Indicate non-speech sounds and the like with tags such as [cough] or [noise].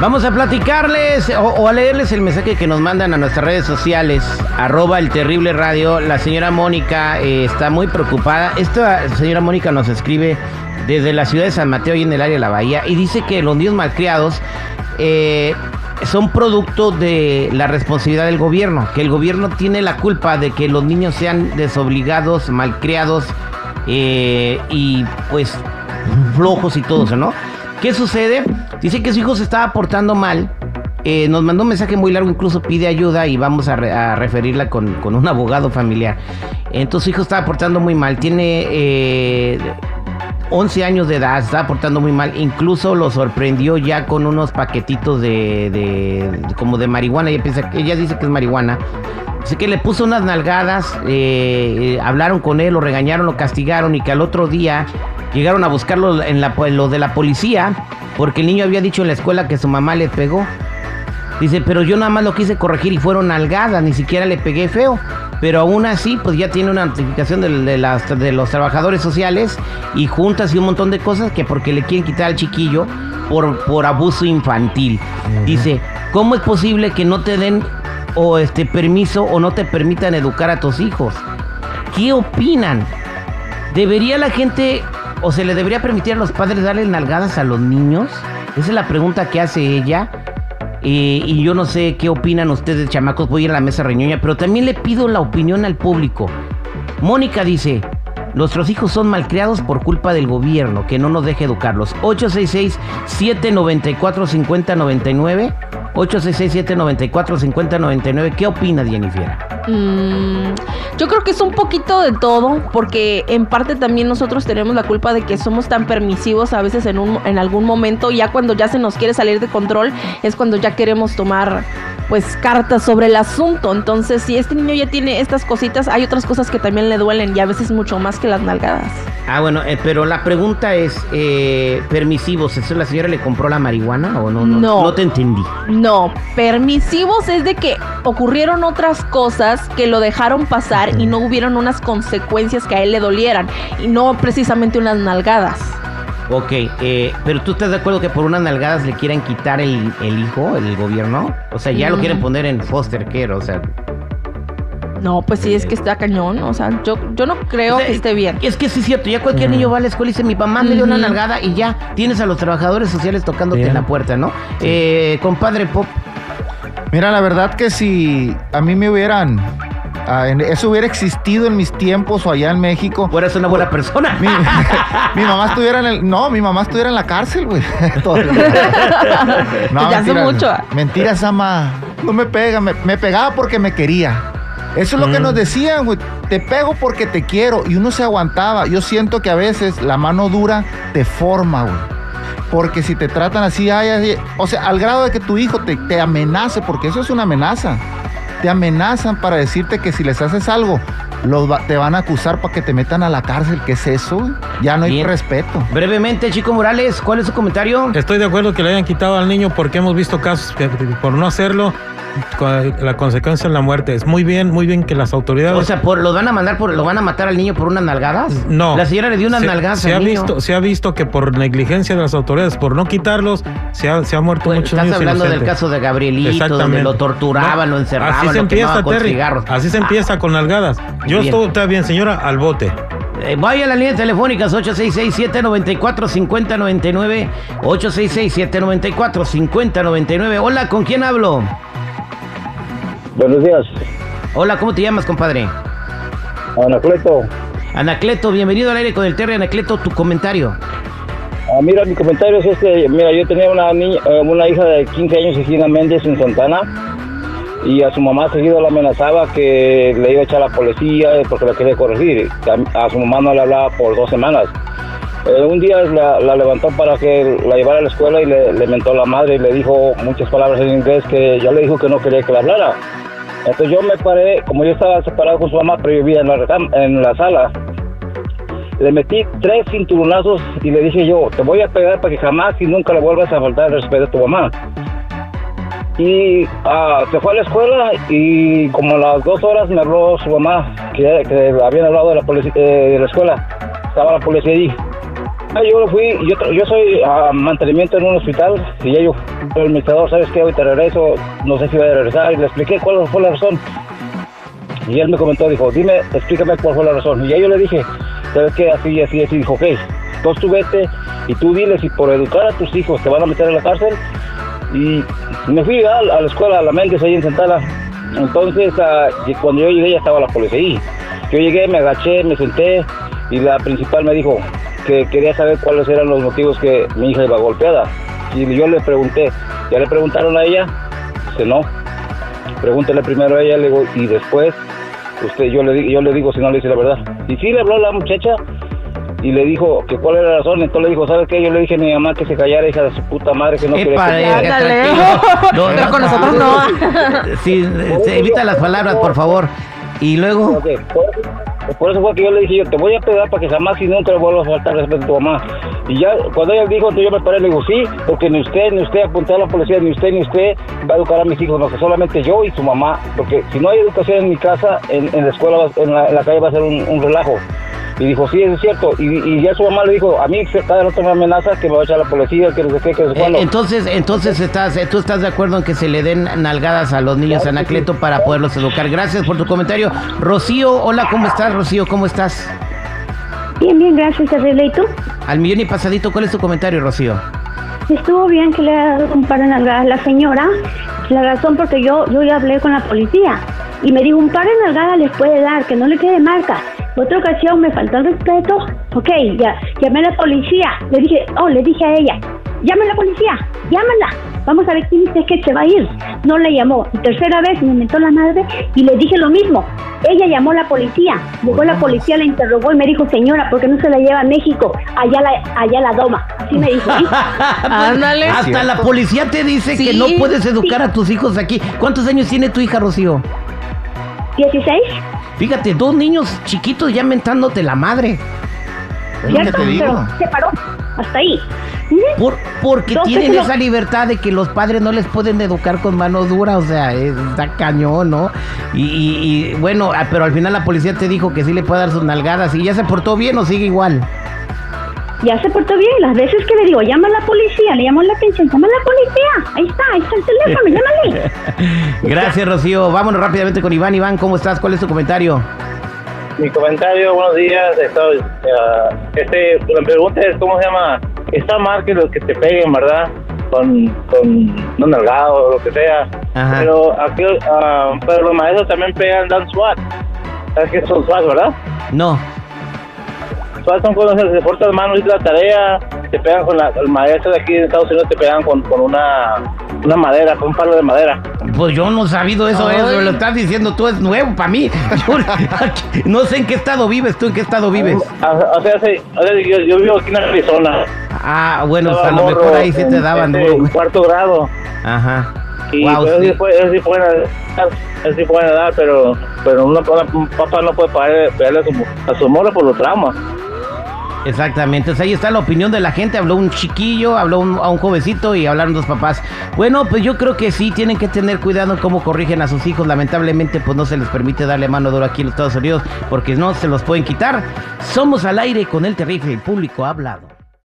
Vamos a platicarles o, a leerles el mensaje que nos mandan a nuestras redes sociales, arroba el terrible radio. La señora Mónica eh, está muy preocupada. Esta señora Mónica nos escribe desde la ciudad de San Mateo y en el área de la Bahía y dice que los niños malcriados eh, son producto de la responsabilidad del gobierno, que el gobierno tiene la culpa de que los niños sean desobligados, malcriados eh, y pues flojos y todo eso, ¿no? ¿Qué sucede? Dice que su hijo se estaba portando mal. Eh, nos mandó un mensaje muy largo, incluso pide ayuda y vamos a, referirla con, un abogado familiar. Entonces su hijo estaba portando muy mal. Tiene eh, 11 años de edad, estaba portando muy mal. Incluso lo sorprendió ya con unos paquetitos de, como de marihuana. Ella, piensa, ella dice que es marihuana. Así que le puso unas nalgadas, eh, eh, hablaron con él, lo regañaron, lo castigaron y que al otro día llegaron a buscarlo en la, los de la policía porque el niño había dicho en la escuela que su mamá le pegó. Dice, pero yo nada más lo quise corregir y fueron nalgadas, ni siquiera le pegué feo. Pero aún así, pues ya tiene una notificación de, las, de los trabajadores sociales y juntas y un montón de cosas que porque le quieren quitar al chiquillo por, por abuso infantil. Dice, ¿cómo es posible que no te den o este permiso o no te permitan educar a tus hijos? ¿Qué opinan? ¿Debería la gente o se le debería permitir a los padres darle nalgadas a los niños? Esa es la pregunta que hace ella. Y yo no sé qué opinan ustedes, chamacos. Voy a ir a la mesa reñoña, pero también le pido la opinión al público. Mónica dice: Nuestros hijos son malcriados por culpa del gobierno, que no nos deja educarlos. 866-794-5099. 866-794-5099. ¿Qué opina Jennifer? Mm, yo creo que es un poquito de todo, porque en parte también nosotros tenemos la culpa de que somos tan permisivos a veces en, un, en algún momento, ya cuando ya se nos quiere salir de control, es cuando ya queremos tomar pues cartas sobre el asunto. Entonces, si este niño ya tiene estas cositas, hay otras cosas que también le duelen y a veces mucho más que las nalgadas. Ah, bueno, eh, pero la pregunta es, eh, permisivos, ¿eso la señora le compró la marihuana o no? No, no, no te entendí. No, permisivos es de que ocurrieron otras cosas que lo dejaron pasar y no hubieron unas consecuencias que a él le dolieran y no precisamente unas nalgadas. Ok, eh, pero tú estás de acuerdo que por unas nalgadas le quieran quitar el, hijo, el gobierno? O sea, ya lo quieren mm. poner en foster care, o sea... No, pues sí, es que está cañón. O sea, yo, yo no creo que esté bien. Es que sí es cierto. Ya cualquier niño va a la escuela y dice, mi mamá me dio una nalgada y ya tienes a los trabajadores sociales tocándote en la puerta, ¿no? Eh, compadre Pop. Mira, la verdad que si a mí me hubieran Ah, eso hubiera existido en mis tiempos o allá en México. Fueras una buena persona. [laughs] Mi, mamá estuviera en el. No, mi mamá estuviera en la cárcel, güey. [laughs] [laughs] no, ya hace mucho. Mentira, Sama. No me pega. Me, pegaba porque me quería. Eso es lo que mm. nos decían, güey. Te pego porque te quiero. Y uno se aguantaba. Yo siento que a veces la mano dura te forma, güey. Porque si te tratan así, ay, o sea, al grado de que tu hijo te, te amenace, porque eso es una amenaza te amenazan para decirte que si les haces algo, los te van a acusar para que te metan a la cárcel. ¿Qué es eso? Ya no hay respeto. Brevemente, Chico Morales, ¿cuál es su comentario? Estoy de acuerdo que le hayan quitado al niño porque hemos visto casos que por no hacerlo la consecuencia es la muerte. Es muy bien, muy bien que las autoridades. O sea, por, ¿los van a mandar por, lo van a matar al niño por unas nalgadas? No. La señora le dio unas nalgadas se ha visto, Se ha visto que por negligencia de las autoridades, por no quitarlos, se ha, se ha muerto pues, muchos Estás hablando del caso de Gabrielito, donde lo torturaban, lo encerraban, así se empieza, Terry. Así se empieza con nalgadas. Yo estoy, está bien, señora, al bote. Eh, vaya a la línea telefónicas 866-794-5099. 866-794-5099. Hola, ¿con quién hablo? Buenos días. Hola, ¿cómo te llamas, compadre? Anacleto. Anacleto, bienvenido al aire con el Terry. Anacleto, tu comentario. Ah, mira, mi comentario es este. Mira, yo tenía una niña, eh, una hija de 15 años, Cristina Méndez, en Santana. Y a su mamá seguido la amenazaba que le iba a echar a la policía porque la quería corregir. A, su mamá no le hablaba por dos semanas. Eh, un día la, levantó para que la llevara a la escuela y le, mentó a la madre y le dijo muchas palabras en inglés que ya le dijo que no quería que la hablara. Entonces yo me paré, como yo estaba separado con su mamá, pero vivía en la, en la sala. Le metí tres cinturonazos y le dije yo, te voy a pegar para que jamás y nunca le vuelvas a faltar el respeto a tu mamá. Y uh, se fue a la escuela y como a las dos horas me habló su mamá, que, habían hablado de la, policía, eh, de la escuela. Estaba la policía allí. Ah, yo fui, yo, yo soy a mantenimiento en un hospital y ya yo, el administrador, ¿sabes qué? Ahorita regreso, no sé si voy a regresar. Y le expliqué cuál fue la razón. Y él me comentó, dijo, dime, explícame cuál fue la razón. Y ya yo le dije, ¿sabes qué? Así, así, así. Dijo, ok, entonces tú vete y tú diles si por educar a tus hijos te van a meter en la cárcel. Y me fui a, a la escuela, a la Méndez, ahí en Santana. Entonces, ah, cuando yo llegué ya estaba la policía ahí. Yo llegué, me agaché, me senté y la principal me dijo que quería saber cuáles eran los motivos que mi hija iba golpeada. Y yo le pregunté, ¿ya le preguntaron a ella? Dice, no. Pregúntele primero a ella, le digo, y después, usted, yo le, yo le digo si no le dice la verdad. Y sí le habló la muchacha y le dijo que cuál era la razón. Entonces le dijo, ¿sabes qué? Yo le dije a mi mamá que se callara, hija de su puta madre, que no quería Epa, que... eh, Ándale. No, Pero no, con nosotros no. Sí, evita las palabras, por favor. Y luego, Ok, Por, eso- por eso fue que yo le dije, yo te voy a pegar para que jamás y nunca le vuelva a faltar respeto a tu mamá. Y ya, cuando ella dijo, entonces yo me paré y le digo, sí, porque ni usted, ni usted apuntó a la policía, ni usted, ni usted va a educar a mis hijos, no, que solamente yo y su mamá, porque si no hay educación en mi casa, en, en la escuela, en la, en la calle va a ser un, un relajo. Y dijo, sí, eso es cierto. Y, y ya su mamá le dijo, a mí cada rato me amenaza que me va a echar la policía, que no sé qué, que no sé eh, cuándo. entonces, entonces estás, eh, tú estás de acuerdo en que se le den nalgadas a los niños Anacleto para poderlos educar. Gracias por tu comentario. Rocío, hola, ¿cómo estás, Rocío? ¿Cómo estás? Bien, bien, gracias, terrible. ¿Y tú? Al millón y pasadito, ¿cuál es tu comentario, Rocío? Estuvo bien que le haya dado un par de nalgadas a la señora. La razón porque yo, yo ya hablé con la policía y me dijo un par de nalgadas les puede dar, que no le quede marca. Otra ocasión me faltó el respeto. Ok, ya llamé a la policía. Le dije, oh, le dije a ella, llame a la policía, llámala. Vamos a ver quién dice que se va a ir. No le llamó. Y tercera vez me mentó la madre y le dije lo mismo. Ella llamó a la policía. Llegó la policía, la interrogó y me dijo, señora, ¿por qué no se la lleva a México? Allá la, allá la doma. Así me dijo. ¿sí? [laughs] Ándale. Hasta la policía te dice que no puedes educar a tus hijos aquí. ¿Cuántos años tiene tu hija, Rocío? 16. Fíjate, dos niños chiquitos ya mentándote la madre. Es lo que ¿cierto? te digo. Se paró. Hasta ahí. Por, porque tienen esa libertad de que los padres no les pueden educar con mano dura, o sea, es- está cañón, ¿no? Y, y- y, bueno, ah, pero al final la policía te dijo que sí le puede dar sus nalgadas y ya se portó bien o sigue igual. Ya se portó bien. Las veces que le digo, llama a la policía, le llamo la atención, llama a la policía. Ahí está, ahí está el teléfono, [laughs] llámale. Gracias, Rocío. Vámonos rápidamente con Iván. Iván, ¿cómo estás? ¿Cuál es tu comentario? Mi comentario, buenos días. Estoy, eh, este, la pregunta es, ¿cómo se llama? Está mal que los que te peguen, ¿verdad? Con, con un nalgado o lo que sea. Ajá. Pero, aquí, ah, pero los maestros también pegan, dan SWAT. ¿Sabes qué son SWAT, verdad? No. Son cuando se, mal, no hiciste la tarea, te pegan con la, el maestro de aquí de Estados Unidos, te pegan con, con una, una madera, con un palo de madera. Pues yo no he sabido eso, Ay. eso me lo estás diciendo tú, es nuevo para mí. [laughs] Yo- no sé en qué estado vives, tú en qué estado vives. Ah, O sea, sí, o sea, yo, yo vivo aquí en Arizona. Ah, bueno, Estaba a lo mejor morro ahí sí te daban este, duro. en cuarto grado. Ajá. Y Wow, pues, sí. sí. puede- ellos sí pueden dar, ellos sí pueden dar, pero, pero una- una- un papá no puede pagar- pegarle a su, a su morra por los traumas. Exactamente, o sea, ahí está la opinión de la gente. Habló un chiquillo, habló un- a un jovencito y hablaron dos papás. Bueno, pues yo creo que sí, tienen que tener cuidado en cómo corrigen a sus hijos. Lamentablemente, pues no se les permite darle mano dura aquí en los Estados Unidos porque no se los pueden quitar. Somos al aire con el terrible, el público ha hablado.